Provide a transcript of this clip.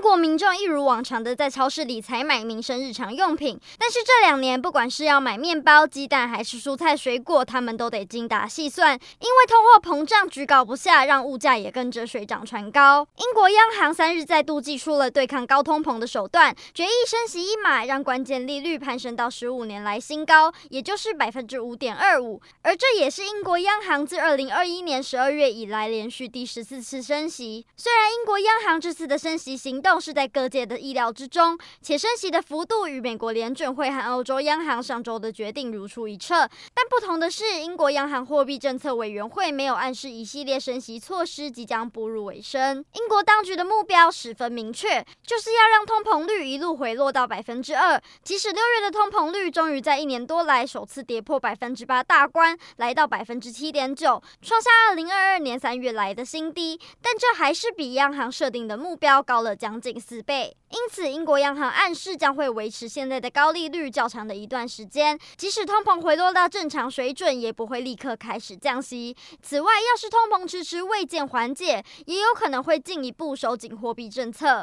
国民众一如往常的在超市里采买民生日常用品，但是这两年不管是要买面包、鸡蛋还是蔬菜水果，他们都得精打细算，因为通货膨胀居高不下，让物价也跟着水涨船高。英国央行三日再度祭出了对抗高通膨的手段，决议升息一码，让关键利率攀升到十五年来新高，也就是百分之五点二五，而这也是英国央行自二零二一年十二月以来连续第十四次升息。虽然英国央行这次的升息行动是在各界的意料之中，且升息的幅度与美国联准会和欧洲央行上周的决定如出一辙。但不同的是，英国央行货币政策委员会没有暗示一系列升息措施即将步入尾声。英国当局的目标十分明确，就是要让通膨率一路回落到百分之二。即使六月的通膨率终于在一年多来首次跌破百分之八大关，来到百分之七点九，创下二零二二年三月来的新低，但这还是比央行设定的目标高了将近四倍，因此英国央行暗示将会维持现在的高利率较长的一段时间，即使通膨回落到正常水准，也不会立刻开始降息。此外，要是通膨迟迟未见缓解，也有可能会进一步收紧货币政策。